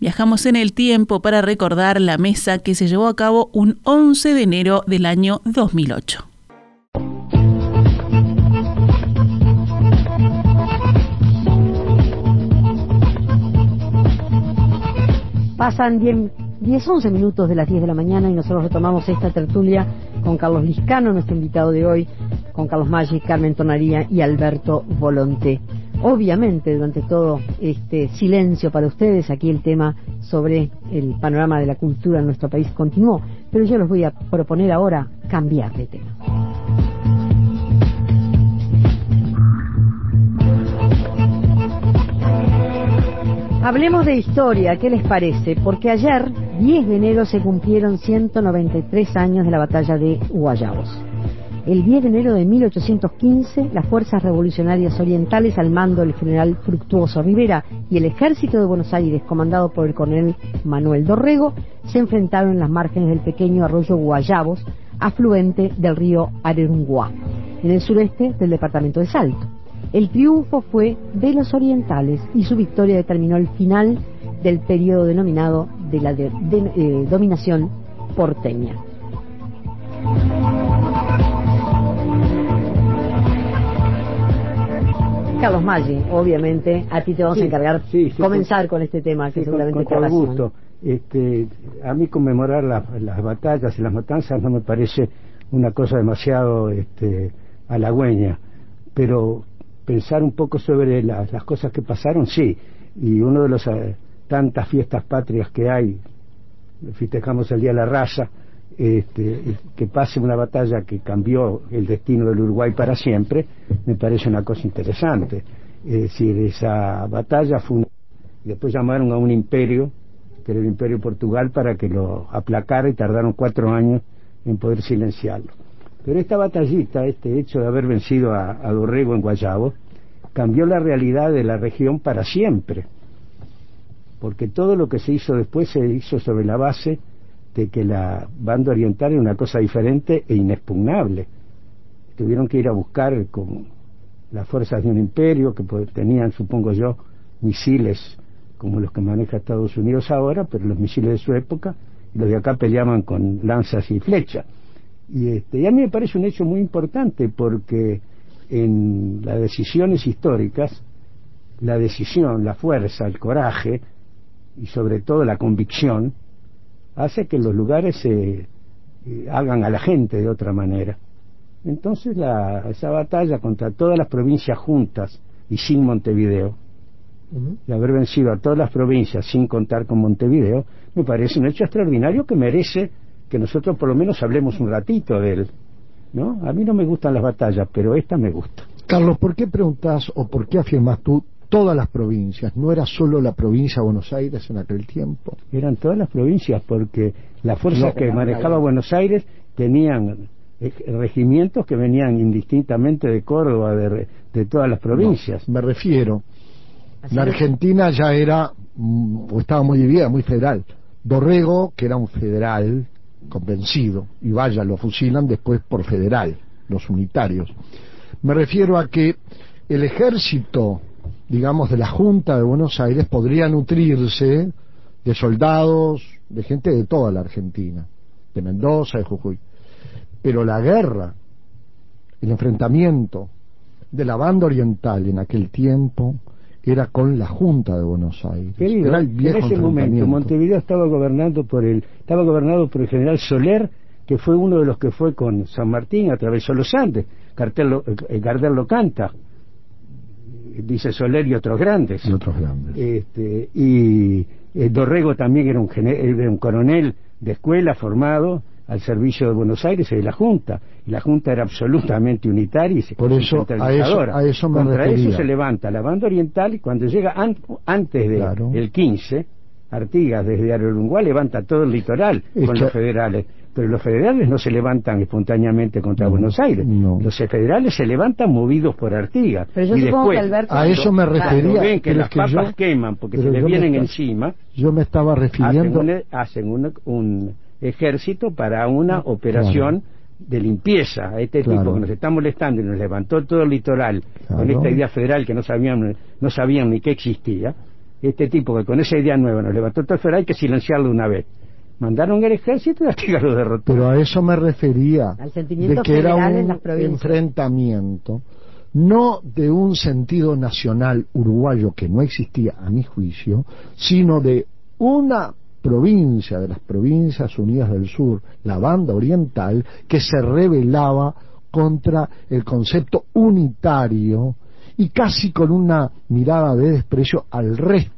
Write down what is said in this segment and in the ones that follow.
Viajamos en el tiempo para recordar la mesa que se llevó a cabo un 11 de enero del año 2008. Pasan 10, 11 minutos de las 10 de la mañana y nosotros retomamos esta tertulia con Carlos Liscano, nuestro invitado de hoy, con Carlos Maggi, Carmen Tonaría y Alberto Volonté. Obviamente, durante todo este silencio para ustedes, aquí el tema sobre el panorama de la cultura en nuestro país continuó, pero yo les voy a proponer ahora cambiar de tema. Hablemos de historia, ¿qué les parece? Porque ayer, 10 de enero, se cumplieron 193 años de la batalla de Guayabos. El 10 de enero de 1815, las fuerzas revolucionarias orientales al mando del general Fructuoso Rivera y el ejército de Buenos Aires, comandado por el coronel Manuel Dorrego, se enfrentaron en las márgenes del pequeño arroyo Guayabos, afluente del río Arerunguá, en el sureste del departamento de Salto. El triunfo fue de los orientales y su victoria determinó el final del periodo denominado de la eh, dominación porteña. Carlos Maggi, obviamente, a ti te vamos a encargar comenzar con, este tema que seguramente con, gusto. Este, a mí conmemorar las batallas y las matanzas no me parece una cosa demasiado este, halagüeña, pero pensar un poco sobre las cosas que pasaron, sí. Y uno de las eh, tantas fiestas patrias que hay, festejamos el Día de la Raza, este, que pase una batalla que cambió el destino del Uruguay para siempre, me parece una cosa interesante. Es decir, esa batalla fue una... Después llamaron a un imperio, que era el Imperio Portugal, para que lo aplacara y tardaron cuatro años en poder silenciarlo. Pero esta batallita, este hecho de haber vencido a, a Dorrego en Guayabo, cambió la realidad de la región para siempre. Porque todo lo que se hizo después se hizo sobre la base de que la banda oriental era una cosa diferente e inexpugnable. Tuvieron que ir a buscar con las fuerzas de un imperio que tenían, supongo yo, misiles como los que maneja Estados Unidos ahora, pero los misiles de su época, y los de acá peleaban con lanzas y flechas. Y, este, y a mí me parece un hecho muy importante porque en las decisiones históricas, la decisión, la fuerza, el coraje y sobre todo la convicción hace que los lugares se eh, hagan a la gente de otra manera. Entonces la, esa batalla contra todas las provincias juntas y sin Montevideo, de haber vencido a todas las provincias sin contar con Montevideo, me parece un hecho extraordinario que merece que nosotros por lo menos hablemos un ratito de él. ¿no? A mí no me gustan las batallas, pero esta me gusta. Carlos, ¿por qué preguntas o por qué afirmas tú todas las provincias, no era solo la provincia de Buenos Aires en aquel tiempo. Eran todas las provincias porque las fuerzas que manejaba Buenos Aires tenían eh, regimientos que venían indistintamente de Córdoba, de, todas las provincias. me refiero, la Argentina ya era, mm, o estaba muy dividida, muy federal. Dorrego, que era un federal convencido, y vaya, lo fusilan después por federal, los unitarios. Me refiero a que el ejército digamos, de la Junta de Buenos Aires podría nutrirse de soldados, de gente de toda la Argentina, de Mendoza, de Jujuy. Pero la guerra, el enfrentamiento de la banda oriental en aquel tiempo era con la Junta de Buenos Aires. era el viejo en ese momento Montevideo estaba gobernando por el estaba gobernado por el general Soler, que fue uno de los que fue con San Martín, atravesó los Andes. Cartel eh, Gardel lo canta dice Soler y otros grandes. Y otros grandes. Este, y eh, Dorrego también era un, era un coronel de escuela formado al servicio de Buenos Aires y de la Junta. Y la Junta era absolutamente unitaria y se Por eso, a eso, a eso me Contra eso se levanta la banda oriental y cuando llega antes del 15, Artigas desde Arurunguá levanta todo el litoral con los federales. pero los federales no se levantan espontáneamente contra Buenos Aires. Los federales se levantan movidos por Artigas. Pero yo supongo que Alberto... A eso me refería. ven que las papas queman porque se les vienen encima. Yo me estaba refiriendo... Hacen un, ejército para una operación de limpieza a este tipo que nos está molestando y nos levantó todo el litoral con esta idea federal que no sabían, no sabían ni que existía. Este tipo que con esa idea nueva nos levantó todo el federal hay que silenciarlo una vez mandaron el ejército y Artigas lo derrotó. Pero a eso me refería, de que era un enfrentamiento, no de un sentido nacional uruguayo que no existía a mi juicio, sino de una provincia de las provincias unidas del sur, la banda oriental, que se rebelaba contra el concepto unitario y casi con una mirada de desprecio al resto.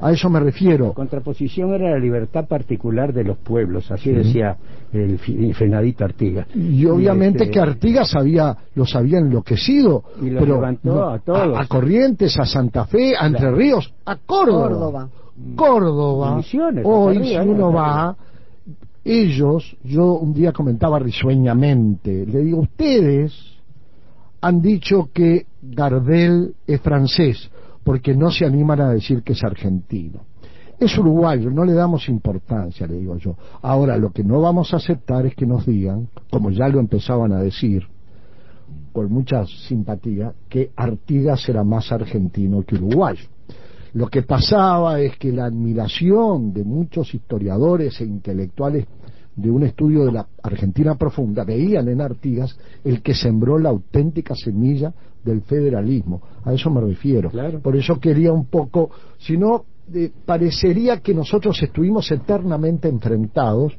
A eso me refiero. La contraposición era la libertad particular de los pueblos, así decía el frenadito Artigas. Y obviamente este que Artigas había, los había enloquecido, y pero levantó a todos. A, Corrientes, a Santa Fe, a Entre Ríos, a Córdoba. Córdoba. Hoy, si uno va, ellos, yo un día comentaba risueñamente, le digo, ustedes han dicho que Gardel es francés, porque no se animan a decir que es argentino. Es uruguayo, no le damos importancia, le digo yo. Ahora, lo que no vamos a aceptar es que nos digan, como ya lo empezaban a decir, con mucha simpatía, que Artigas era más argentino que uruguayo. Lo que pasaba es que la admiración de muchos historiadores e intelectuales de un estudio de la Argentina profunda, veían en Artigas el que sembró la auténtica semilla del federalismo. A eso me refiero. Por eso quería un poco, si no, eh, parecería que nosotros estuvimos eternamente enfrentados,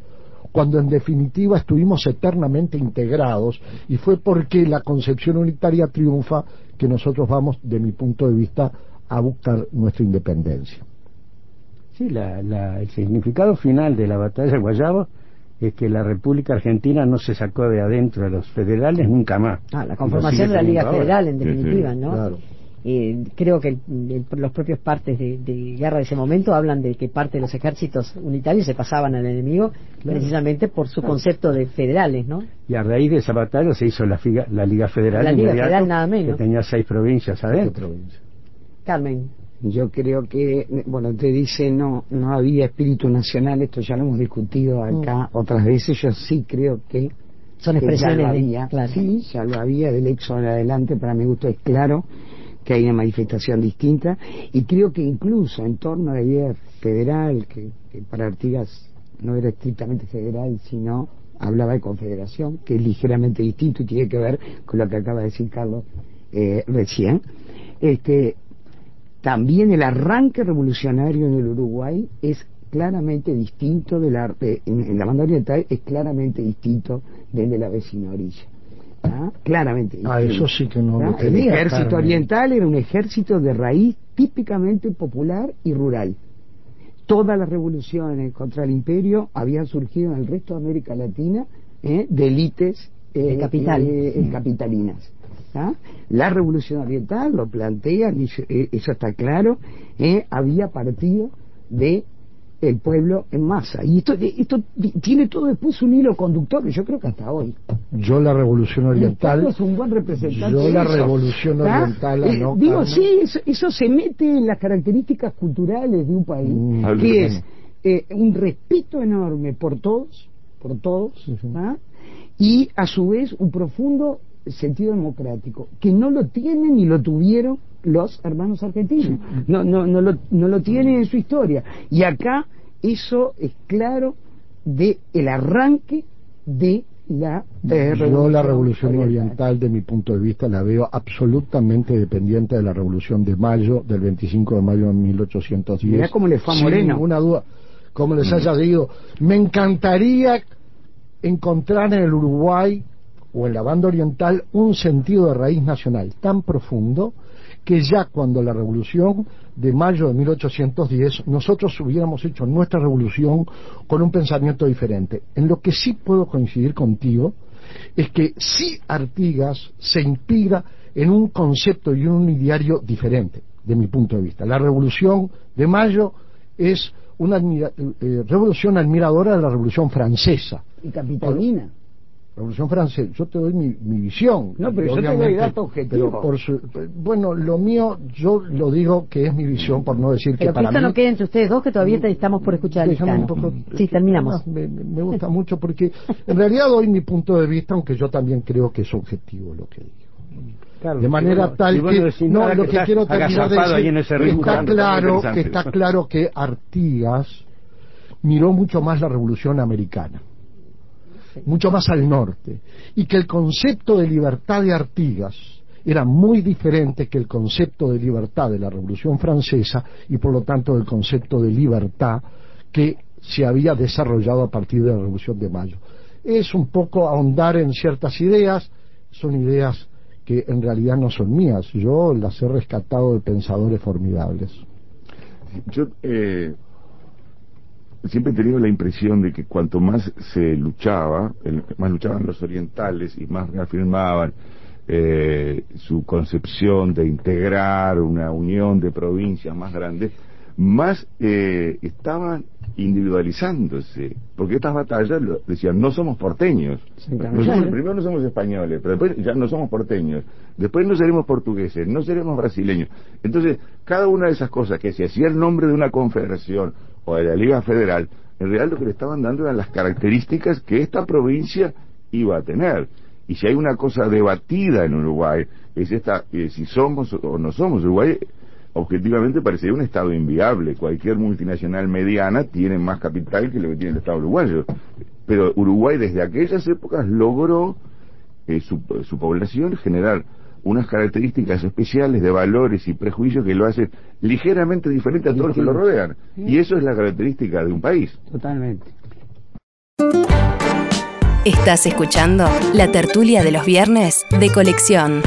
cuando en definitiva estuvimos eternamente integrados, y fue porque la concepción unitaria triunfa que nosotros vamos, de mi punto de vista, a buscar nuestra independencia. Sí, el significado final de la batalla de Guayabo es que la República Argentina no se sacó de adentro de los federales nunca más. Ah, la conformación de la Liga Federal, en definitiva, ¿no? Eh, creo que los propios partes de, guerra de ese momento hablan de que parte de los ejércitos unitarios se pasaban al enemigo precisamente por su concepto de federales, ¿no? Y a raíz de esa batalla se hizo la, la Liga Federal, la Liga Federal nada menos. que tenía seis provincias adentro. Carmen. Yo creo que, bueno, te dice no no había espíritu nacional, esto ya lo hemos discutido mm. acá otras veces, yo sí creo que son expresiones había, sí, ya lo había del éxodo en adelante, para mi gusto es claro que hay una manifestación distinta y creo que incluso en torno a la idea federal, que, para Artigas no era estrictamente federal, sino hablaba de confederación, que es ligeramente distinto y tiene que ver con lo que acaba de decir Carlos eh, recién. Este, también el arranque revolucionario en el Uruguay es claramente distinto del arte, en, la banda oriental es claramente distinto del de la vecina orilla. ¿Ah? Claramente. Distinto. Ah, eso sí que no lo El ejército oriental era un ejército de raíz típicamente popular y rural. Todas las revoluciones contra el imperio habían surgido en el resto de América Latina ¿eh? de élites eh, capital. Eh, capitalinas. ¿Ah? La revolución oriental lo plantea, eh, eso está claro, ¿eh? había partido de el pueblo en masa. Y esto, esto tiene todo después un hilo conductor que yo creo que hasta hoy. Yo la revolución oriental... es un buen representante Yo la revolución ¿Ah? oriental... Eh, digo, sí, eso, se mete en las características culturales de un país, mm. que es un respeto enorme por todos, por todos, ¿ah? y a su vez un profundo sentido democrático, que no lo tienen ni lo tuvieron los hermanos argentinos, no, no, no, lo, no lo tienen en su historia. Y acá eso es claro de el arranque de la eh, Yo la revolución oriental. de mi punto de vista la veo absolutamente dependiente de la revolución de mayo, del 25 de mayo de 1810. Mira cómo le fue a Moreno. Sin ninguna duda, como les haya dicho, me encantaría encontrar en el Uruguay o en la banda oriental un sentido de raíz nacional tan profundo que ya cuando la revolución de mayo de 1810 nosotros hubiéramos hecho nuestra revolución con un pensamiento diferente. En lo que sí puedo coincidir contigo es que sí Artigas se inspira en un concepto y un ideario diferente, de mi punto de vista. La revolución de mayo es una eh, revolución admiradora de la Revolución Francesa. Y capitalina. Revolución Francesa, yo te doy mi, visión. No, pero yo te doy datos objetivos. bueno, lo mío, yo lo digo que es mi visión, por no decir que para esto no quede entre ustedes dos, que todavía estamos por escuchar un poco, Sí, terminamos. Me, me, gusta mucho porque en realidad doy mi punto de vista, aunque yo también creo que es objetivo lo que digo. de manera tal que no lo que, quiero terminar de decir está claro que está claro que Artigas miró mucho más la revolución americana mucho más al norte, y que el concepto de libertad de Artigas era muy diferente que el concepto de libertad de la Revolución Francesa y por lo tanto del concepto de libertad que se había desarrollado a partir de la Revolución de Mayo. Es un poco ahondar en ciertas ideas, son ideas que en realidad no son mías, yo las he rescatado de pensadores formidables. Yo eh, siempre he tenido la impresión de que cuanto más se luchaba, más luchaban los orientales y más reafirmaban eh, su concepción de integrar una unión de provincias más grandes, más eh, estaban individualizándose, porque estas batallas decían, no somos porteños, primero no somos españoles, pero después ya no somos porteños, después no seremos portugueses, no seremos brasileños. Entonces, cada una de esas cosas que se hacía el nombre de una confederación o de la Liga Federal, en realidad lo que le estaban dando eran las características que esta provincia iba a tener. Y si hay una cosa debatida en Uruguay, es esta, eh, si somos o no somos Uruguay, objetivamente parecería un Estado inviable. Cualquier multinacional mediana tiene más capital que lo que tiene el Estado uruguayo. Pero Uruguay desde aquellas épocas logró eh, su, su población generar unas características especiales de valores y prejuicios que lo hacen ligeramente diferente a todos los que lo rodean. Y eso es la característica de un país. Totalmente. Estás escuchando la tertulia de los viernes de colección.